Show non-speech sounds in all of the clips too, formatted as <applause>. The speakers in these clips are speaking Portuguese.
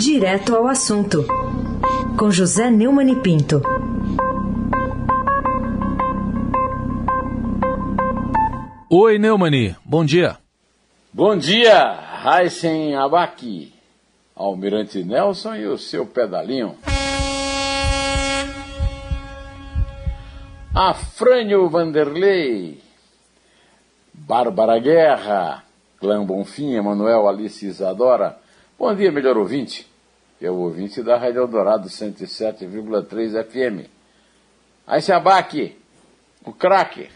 Direto ao assunto, com José Neumann e Pinto. Oi, Neumani, bom dia. Bom dia, Raisen Abaki, Almirante Nelson e o seu pedalinho. Afrânio Vanderlei, Bárbara Guerra, Clã Bonfim, Emanuel Alice Isadora. Bom dia, melhor ouvinte. É o ouvinte da Rádio Eldorado 107,3 FM. Aí se abaque, o craque,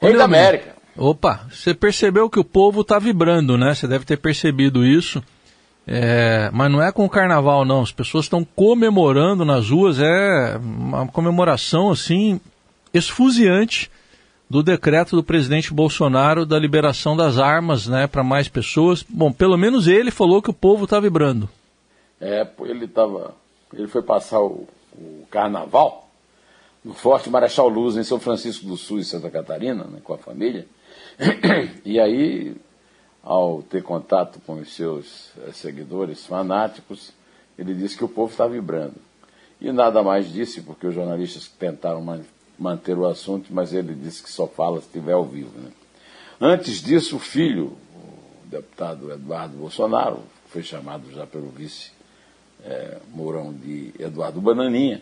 Rei da América. Opa, você percebeu que o povo está vibrando, né? Você deve ter percebido isso. É, mas não é com o carnaval, não. As pessoas estão comemorando nas ruas. É uma comemoração, assim, esfuziante do decreto do presidente Bolsonaro da liberação das armas né, para mais pessoas. Bom, pelo menos ele falou que o povo está vibrando. É, ele tava, ele foi passar o, o, carnaval no Forte Marechal Luz, em São Francisco do Sul, em Santa Catarina, né, com a família. E aí, ao ter contato com os seus eh, seguidores fanáticos, ele disse que o povo está vibrando. E nada mais disse, porque os jornalistas tentaram manter o assunto, mas ele disse que só fala se estiver ao vivo. Né? Antes disso, o filho, o deputado Eduardo Bolsonaro, foi chamado já pelo vice é, Mourão de Eduardo Bananinha,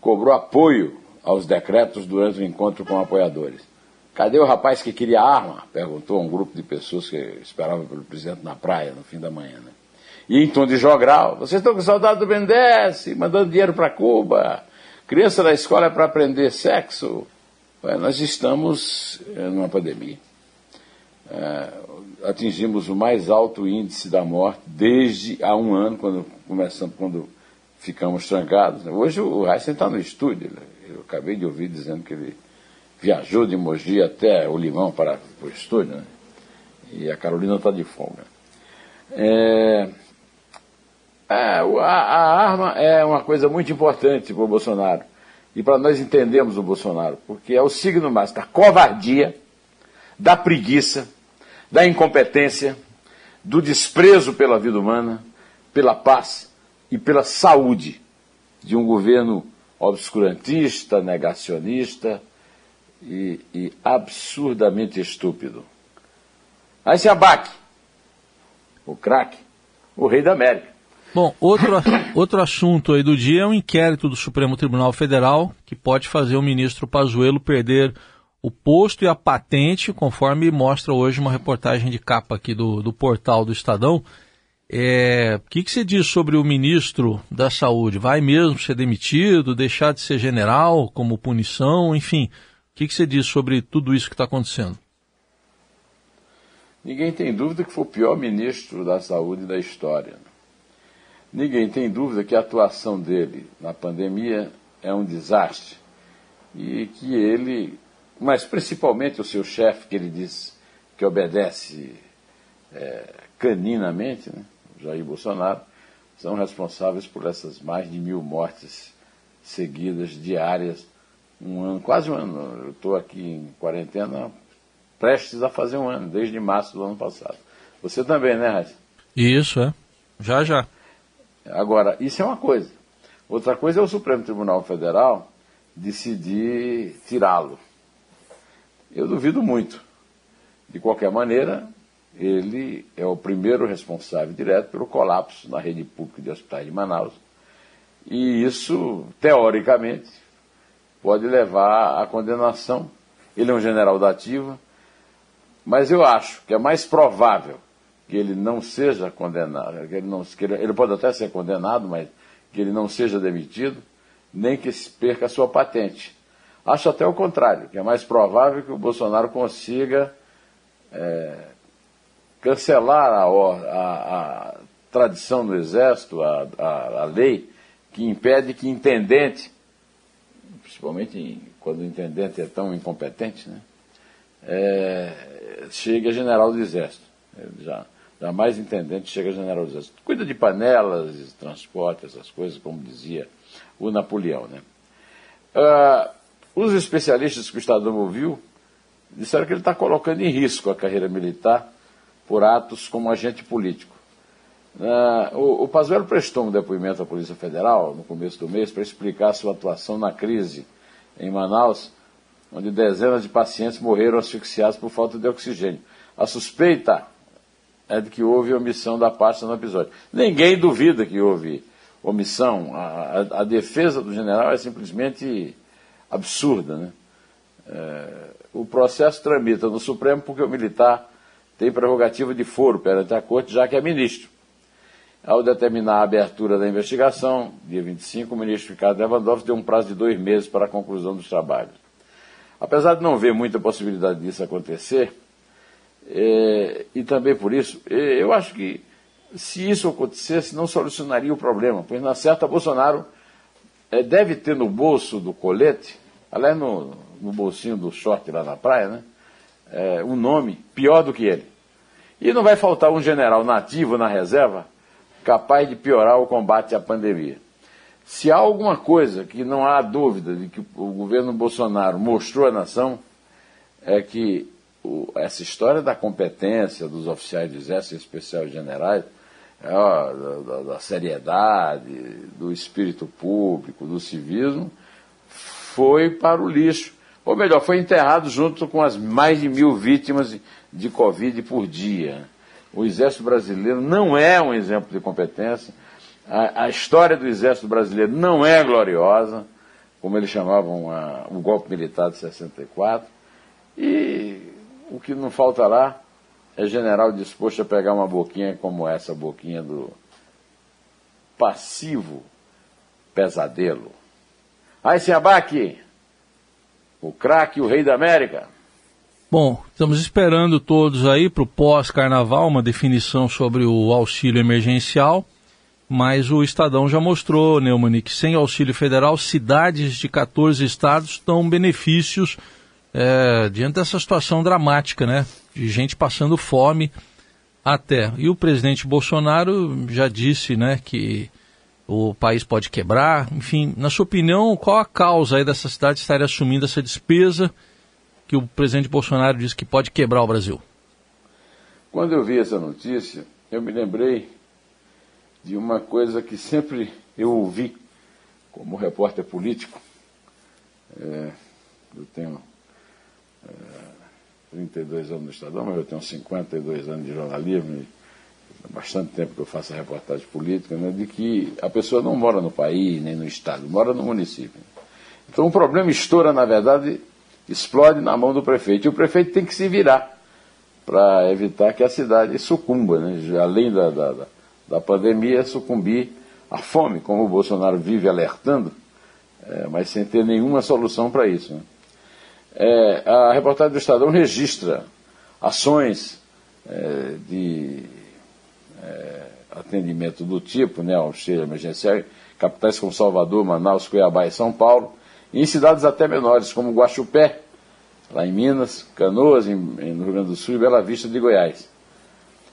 cobrou apoio aos decretos durante o encontro com apoiadores. Cadê o rapaz que queria arma? Perguntou um grupo de pessoas que esperavam pelo presidente na praia no fim da manhã. Né? E em tom de jogral, vocês estão com saudade do BNDES, mandando dinheiro para Cuba. Criança da escola é para aprender sexo. Nós estamos eh, numa pandemia. É, atingimos o mais alto índice da morte desde há um ano, quando começamos, quando ficamos trancados. Hoje o Heisen está no estúdio. Eu acabei de ouvir dizendo que ele viajou de Mogi até o Limão para o estúdio, né? E a Carolina está de folga. É, é, a, a, arma é uma coisa muito importante para o Bolsonaro e para nós entendermos o Bolsonaro, porque é o signo mais da covardia, da preguiça, da incompetência, do desprezo pela vida humana, pela paz e pela saúde de um governo obscurantista, negacionista e, e absurdamente estúpido. Aí se abaque, o craque, o rei da América. Bom, outro, outro assunto aí do dia é um inquérito do Supremo Tribunal Federal que pode fazer o ministro Pazuello perder o posto e a patente, conforme mostra hoje uma reportagem de capa aqui do, do portal do Estadão. É, o que, que você diz sobre o ministro da Saúde? Vai mesmo ser demitido, deixar de ser general como punição, enfim? O que, que você diz sobre tudo isso que está acontecendo? Ninguém tem dúvida que foi o pior ministro da Saúde da história. Ninguém tem dúvida que a atuação dele na pandemia é um desastre e que ele, mas principalmente o seu chefe, que ele diz que obedece é, caninamente, né, Jair Bolsonaro, são responsáveis por essas mais de mil mortes seguidas diárias, um ano, quase um ano. Eu estou aqui em quarentena, prestes a fazer um ano, desde março do ano passado. Você também, né, Raíssa? Isso, é. Já, já. Agora, isso é uma coisa. Outra coisa é o Supremo Tribunal Federal decidir tirá-lo. Eu duvido muito. De qualquer maneira, ele é o primeiro responsável direto pelo colapso na rede pública de hospitais de Manaus. E isso, teoricamente, pode levar à condenação. Ele é um general da ativa, mas eu acho que é mais provável que ele não seja condenado, que ele, não, que ele, ele pode até ser condenado, mas que ele não seja demitido, nem que se perca a sua patente. Acho até o contrário, que é mais provável que o Bolsonaro consiga é, cancelar a, a, a, tradição do Exército, a, a, lei que impede que intendente, principalmente quando o intendente é tão incompetente, né, é, chegue a general do Exército. Ele já, Jamais intendente chega a general do exército. Cuida de panelas, transporte, essas coisas, como dizia o Napoleão. Né? Uh, os especialistas que o Estadão ouviu disseram que ele está colocando em risco a carreira militar por atos como agente político. Uh, o, o Pazuello prestou um depoimento à Polícia Federal no começo do mês para explicar sua atuação na crise em Manaus, onde dezenas de pacientes morreram asfixiados por falta de oxigênio. A suspeita é de que houve omissão da pasta no episódio. Ninguém duvida que houve omissão. A, a, a defesa do general é simplesmente absurda. Né? É, o processo tramita no Supremo porque o militar tem prerrogativa de foro perante a corte, já que é ministro. Ao determinar a abertura da investigação, dia 25, o ministro Ricardo Lewandowski deu um prazo de dois meses para a conclusão dos trabalhos. Apesar de não ver muita possibilidade disso acontecer, é, e também por isso, é, eu acho que se isso acontecesse, não solucionaria o problema, pois na certa Bolsonaro é, deve ter no bolso do colete, aliás, no, no bolsinho do short lá na praia, né, é, um nome pior do que ele. E não vai faltar um general nativo na reserva capaz de piorar o combate à pandemia. Se há alguma coisa que não há dúvida de que o governo Bolsonaro mostrou à nação, é que o, essa história da competência dos oficiais do Exército Especial Generais, é, da, da, seriedade, do espírito público, do civismo, foi para o lixo. Ou melhor, foi enterrado junto com as mais de mil vítimas de, de Covid por dia. O Exército Brasileiro não é um exemplo de competência. A, a história do Exército Brasileiro não é gloriosa, como eles chamavam a, o golpe militar de 64. E o que não falta lá é general disposto a pegar uma boquinha como essa boquinha do passivo pesadelo. Aí se abaque, o craque, o rei da América. Bom, estamos esperando todos aí para o pós-carnaval uma definição sobre o auxílio emergencial, mas o Estadão já mostrou, Neumann, que sem auxílio federal, cidades de 14 estados dão benefícios é, diante dessa situação dramática, né? De gente passando fome até. E o presidente Bolsonaro já disse, né, que o país pode quebrar. Enfim, na sua opinião, qual a causa aí dessa cidade estar assumindo essa despesa? que o presidente Bolsonaro disse que pode quebrar o Brasil? Quando eu vi essa notícia, eu me lembrei de uma coisa que sempre eu ouvi como repórter político. É, eu tenho é, 32 anos no Estadão, mas eu tenho 52 anos de jornalismo e bastante tempo que eu faço reportagem política, né, de que a pessoa não mora no país, nem no Estado, mora no município. Então o problema estoura, na verdade, explode na mão do prefeito. E o prefeito tem que se virar para evitar que a cidade sucumba, né? além da, da, da pandemia, sucumbir à fome, como o Bolsonaro vive alertando, é, mas sem ter nenhuma solução para isso. Né? É, a reportagem do Estadão registra ações é, de é, atendimento do tipo, né, auxílio emergencial, capitais como Salvador, Manaus, Cuiabá e São Paulo, e em cidades até menores, como Guaxupé, lá em Minas, Canoas, em, em, no Rio Grande do Sul e Bela Vista de Goiás.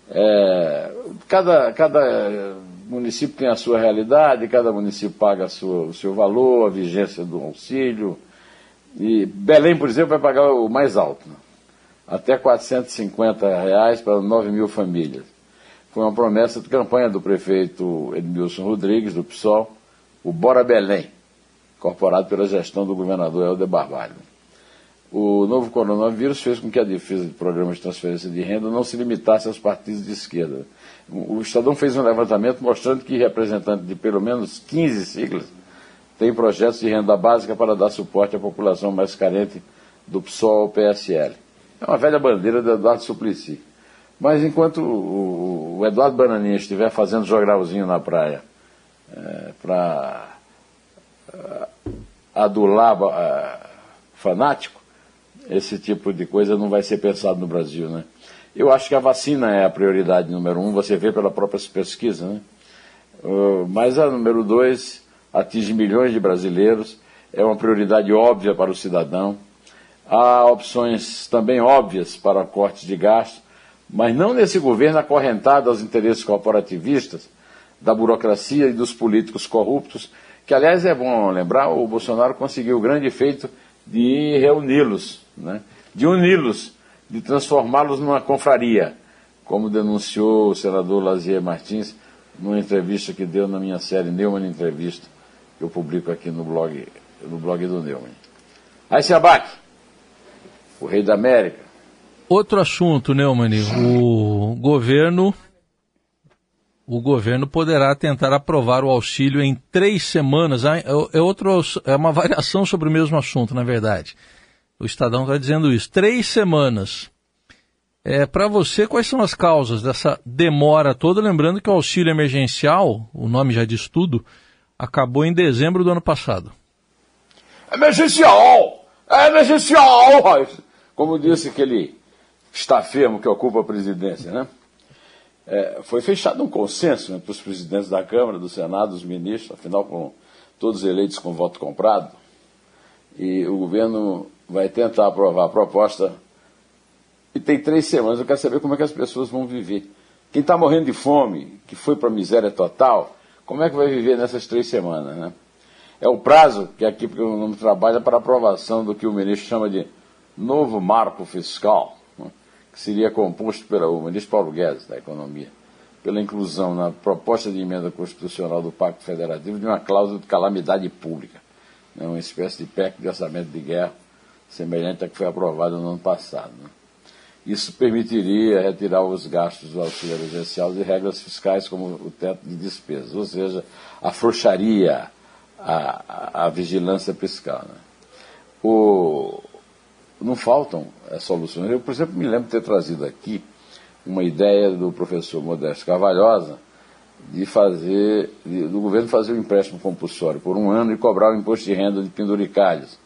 É, cada, cada município tem a sua realidade, cada município paga sua, o seu valor, a vigência do auxílio. E Belém, por exemplo, vai pagar o mais alto, né? até 450 reais para 9 mil famílias. Foi uma promessa de campanha do prefeito Edmilson Rodrigues, do PSOL, o Bora Belém incorporado pela gestão do governador Helder Barbalho. O novo coronavírus fez com que a defesa de programas de transferência de renda não se limitasse aos partidos de esquerda. O Estadão fez um levantamento mostrando que representantes de pelo menos 15 siglas têm projetos de renda básica para dar suporte à população mais carente do PSOL-PSL. É uma velha bandeira do Eduardo Suplicy. Mas enquanto o, Eduardo Bananinha estiver fazendo jogralzinho na praia é, para adular uh, fanático, esse tipo de coisa não vai ser pensado no Brasil, né? Eu acho que a vacina é a prioridade número um, você vê pela própria pesquisa, né? Uh, mas a número dois atinge milhões de brasileiros, é uma prioridade óbvia para o cidadão. Há opções também óbvias para cortes de gastos, mas não nesse governo acorrentado aos interesses corporativistas, da burocracia e dos políticos corruptos que, aliás, é bom lembrar, o Bolsonaro conseguiu o grande feito de reuni-los, né? de uni-los, de transformá-los numa confraria, como denunciou o senador Lazier Martins numa entrevista que deu na minha série Neumann Entrevista, eu publico aqui no blog, no blog do Neumann. Aí se abaque, o rei da América. Outro assunto, Neumann, o governo o governo poderá tentar aprovar o auxílio em três semanas. Ah, é, é, outro, é uma variação sobre o mesmo assunto, na verdade. O Estadão está dizendo isso. Três semanas. É, Para você, quais são as causas dessa demora toda? Lembrando que o auxílio emergencial, o nome já diz tudo, acabou em dezembro do ano passado. Emergencial! É emergencial! Como disse aquele estafemo que ocupa a presidência, né? É, foi fechado um consenso entre os presidentes da Câmara, do Senado, os ministros, afinal, com todos eleitos com voto comprado, e o governo vai tentar aprovar a proposta e tem três semanas. Eu quero saber como é que as pessoas vão viver. Quem está morrendo de fome, que foi para a miséria total, como é que vai viver nessas três semanas? Né? É o prazo que aqui, porque o nome trabalha, para aprovação do que o ministro chama de novo marco fiscal, né? que seria composto pelo ministro Paulo Guedes, da Economia, pela inclusão na proposta de emenda constitucional do Pacto Federativo de uma cláusula de calamidade pública, né? uma espécie de PEC de orçamento de guerra, semelhante à que foi aprovada no ano passado. Né? Isso permitiria retirar os gastos do auxílio emergencial de regras fiscais como o teto de despesas, ou seja, afrouxaria a, a, a vigilância fiscal. Né? O, não faltam é, soluções. Eu, por exemplo, me lembro de ter trazido aqui uma ideia do professor Modesto Carvalhosa de fazer, de, do governo fazer um empréstimo compulsório por um ano e cobrar o imposto de renda de penduricalhos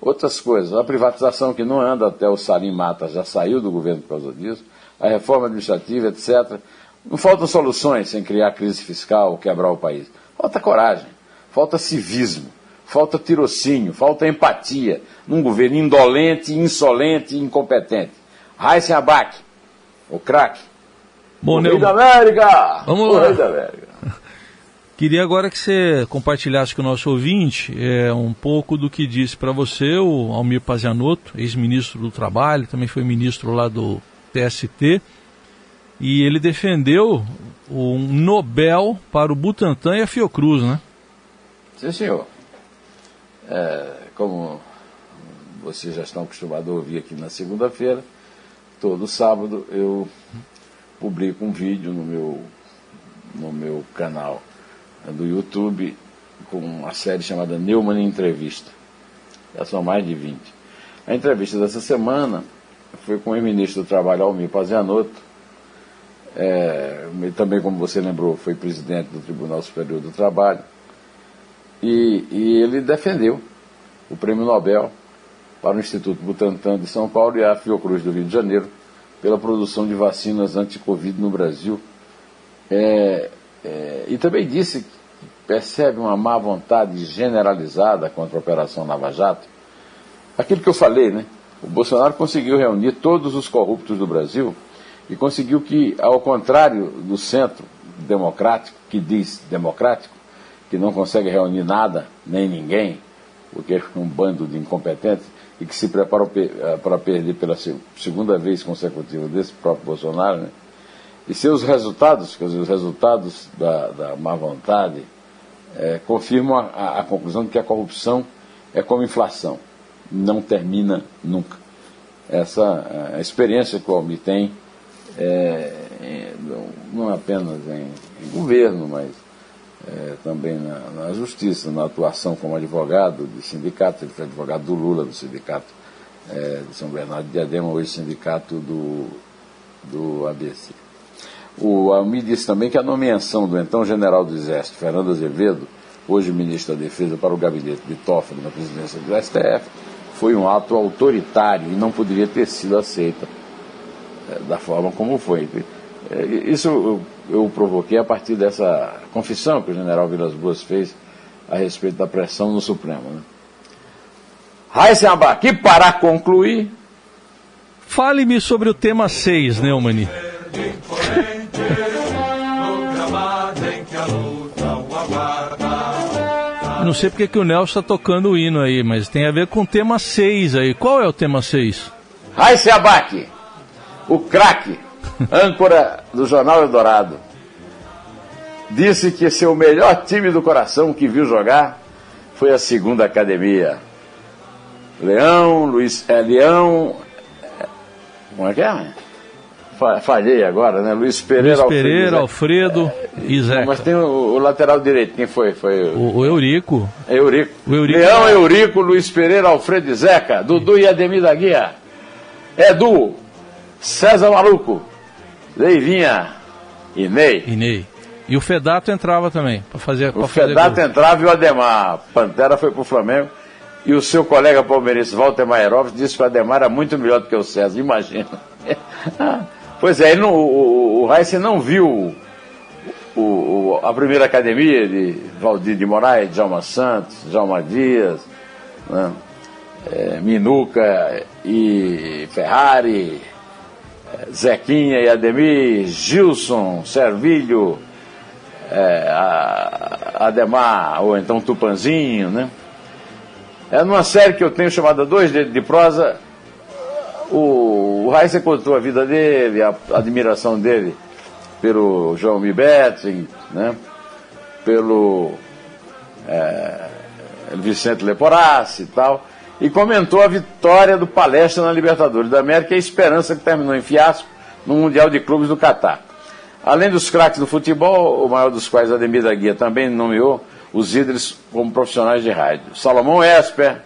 Outras coisas, a privatização que não anda até o Salim Mata já saiu do governo por causa disso, a reforma administrativa, etc. Não faltam soluções sem criar crise fiscal ou quebrar o país. Falta coragem, falta civismo, falta tirocínio, falta empatia num governo indolente, insolente e incompetente. Raíssen Abac, o craque. o Rei da América! Vamos o lá. Rei da América. <laughs> Queria agora que você compartilhasse com o nosso ouvinte é, um pouco do que disse para você o Almir Pazianotto, ex-ministro do Trabalho, também foi ministro lá do TST, e ele defendeu um Nobel para o Butantan e a Fiocruz, né? Sim, senhor. É, como vocês já estão acostumados a ouvir aqui na segunda-feira, todo sábado eu publico um vídeo no meu, no meu canal do YouTube com uma série chamada Neumann Entrevista. Já são mais de 20. A entrevista dessa semana foi com o ministro do Trabalho Almir Pazianotto, é, também, como você lembrou, foi presidente do Tribunal Superior do Trabalho, e, e ele defendeu o prêmio Nobel para o Instituto Butantan de São Paulo e a Fiocruz do Rio de Janeiro pela produção de vacinas anti-Covid no Brasil. É, é, e também disse que percebe uma má vontade generalizada contra a Operação Lava Jato. Aquilo que eu falei, né? O Bolsonaro conseguiu reunir todos os corruptos do Brasil e conseguiu que, ao contrário do centro democrático, que diz democrático, que não consegue reunir nada, nem ninguém, porque é um bando de incompetentes e que se prepara para perder pela segunda vez consecutiva desse próprio Bolsonaro, né? E seus resultados, quer dizer, os resultados da, da má vontade, é, confirmam a, a, conclusão de que a corrupção é como inflação, não termina nunca. Essa a experiência que o Almir tem, é, não apenas em, em governo, mas é, também na, na, justiça, na atuação como advogado de sindicato, ele foi advogado do Lula, do sindicato é, de São Bernardo de Diadema, hoje sindicato do, do ABC. O Almir disse também que a nomeação do então general do Exército, Fernando Azevedo, hoje ministro da Defesa, para o gabinete de Toffoli na presidência do STF, foi um ato autoritário e não poderia ter sido aceita é, da forma como foi. É, isso eu, eu, provoquei a partir dessa confissão que o general Vilas Boas fez a respeito da pressão no Supremo. Né? Raíssen Abac, para concluir. Fale-me sobre o tema 6, Neumani. Não sei porque que o Nelson está tocando o hino aí, mas tem a ver com o tema 6 aí. Qual é o tema 6? Raíssa Abac, o craque, <laughs> âncora do Jornal Eldorado. disse que seu melhor time do coração que viu jogar foi a segunda academia. Leão, Luiz, é, Leão, é, como é que é? Falhei agora, né? Luiz Pereira, Luiz Pereira Alfredo, Alfredo é, e Zeca. Mas tem o, o, lateral direito, quem foi? Foi o, o Eurico. Eurico. O Eurico. Leão, Eurico, Luiz Pereira, Alfredo e Zeca, Dudu e Ademir da Guia, Edu, César Maluco, Leivinha e Ney. E Ney. E o Fedato entrava também, para fazer O Fedato entrava e o Ademar. Pantera foi pro Flamengo. E o seu colega palmeirense, Walter Maierovic, disse que o Ademar era muito melhor do que o César, imagina. <laughs> pois é, não, o, o não viu o, o, a primeira academia de Valdir de Moraes, Djalma Santos, Djalma Dias, né? é, Minuca e Ferrari, é, Zequinha e Ademir, Gilson, Servilho, é, Ademar, ou então Tupanzinho, né? É numa série que eu tenho chamada Dois Dedos de Prosa, o, o Heisen contou a vida dele, a, admiração dele pelo João Mibetti, né? pelo é, Vicente Leporassi e tal, e comentou a vitória do Palestra na Libertadores da América e a esperança que terminou em fiasco no Mundial de Clubes do Catar. Além dos craques do futebol, o maior dos quais Ademir da Guia também nomeou os ídolos como profissionais de rádio. Salomão Esper,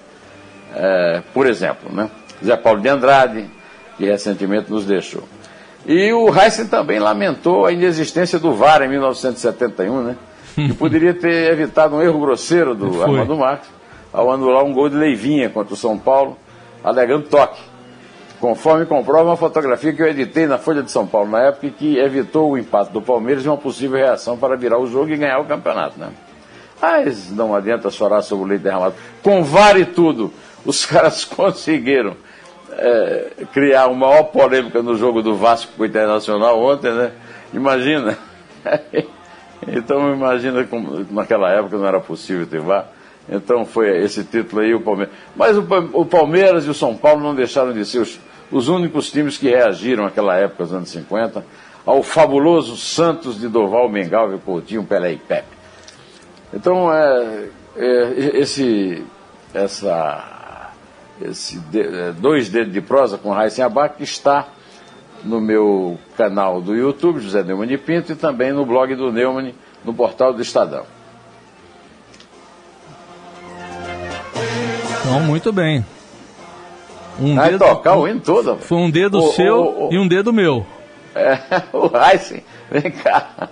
é, por exemplo, né? Zé Paulo de Andrade, que recentemente nos deixou. E o Heisen também lamentou a inexistência do VAR em 1971, né? Que poderia ter evitado um erro grosseiro do <laughs> Armando Marques ao anular um gol de Leivinha contra o São Paulo, alegando toque. Conforme comprova uma fotografia que eu editei na Folha de São Paulo na época que evitou o empate do Palmeiras e uma possível reação para virar o jogo e ganhar o campeonato, né? Mas não adianta chorar sobre o leite derramado. Com VAR e tudo, os <laughs> caras conseguiram é, criar uma maior polêmica no jogo do Vasco com o Internacional ontem, né? Imagina. <laughs> então imagina como naquela época não era possível ter VAR. Então foi esse título aí o Palmeiras. Mas o, o Palmeiras e o São Paulo não deixaram de ser os, os únicos times que reagiram naquela época, nos anos 50, ao fabuloso Santos de Doval, Mengal, Coutinho, Pelé e Pepe. Então, é, é, esse, essa, esse de, é, dois dedos de prosa com Raíssen Abac está no meu canal do YouTube, José Neumann Pinto, e também no blog do Neumann, no portal do Estadão. Então, muito bem. Um Vai dedo, tocar o hino todo. Foi um dedo o, seu o, o, e um dedo meu. É, <laughs> o Heisen, vem cá.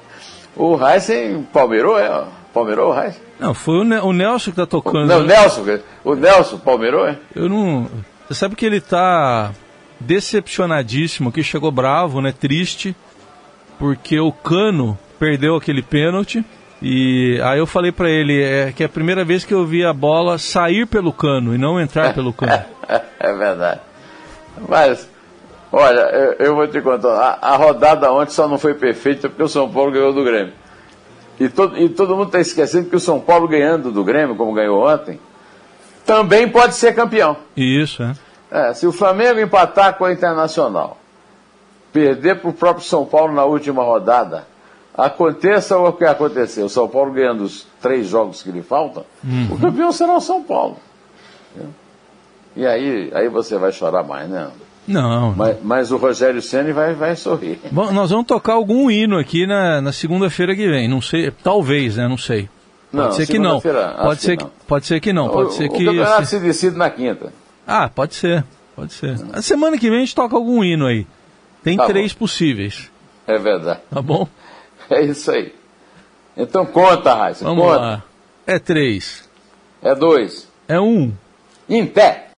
O Heisen palmeirou, é? Palmeirou, Raiz? Não, foi o, ne o Nelson que tá tocando. Não, o Nelson, o Nelson palmeirou, é? Eu não. Você sabe que ele tá decepcionadíssimo, que chegou bravo, né? Triste, porque o Cano perdeu aquele pênalti. E aí eu falei para ele é, que é a primeira vez que eu vi a bola sair pelo cano e não entrar pelo cano. <laughs> é verdade. Mas, olha, eu, eu vou te contar, a, a, rodada ontem só não foi perfeita porque o São Paulo ganhou do Grêmio. E todo, e todo mundo está esquecendo que o São Paulo ganhando do Grêmio, como ganhou ontem, também pode ser campeão. Isso, é. é se o Flamengo empatar com a Internacional, perder para o próprio São Paulo na última rodada, aconteça o que aconteceu, o São Paulo ganhando os três jogos que lhe faltam, uhum. o campeão será o São Paulo. E aí, aí você vai chorar mais, né? Não. Mas, mas o Rogério Senna vai, vai sorrir. Bom, nós vamos tocar algum hino aqui na, na segunda-feira que vem. Não sei, talvez, né? Não sei. Pode não, ser que não. Pode ser que, não. pode ser que não. Pode o, ser o que. O campeonato se decide na quinta. Ah, pode ser. Pode ser. A semana que vem a gente toca algum hino aí. Tem tá três bom. possíveis. É verdade. Tá bom? <laughs> É isso aí. Então conta, Raíssa. Vamos conta. lá. É três. É dois. É um. Em pé.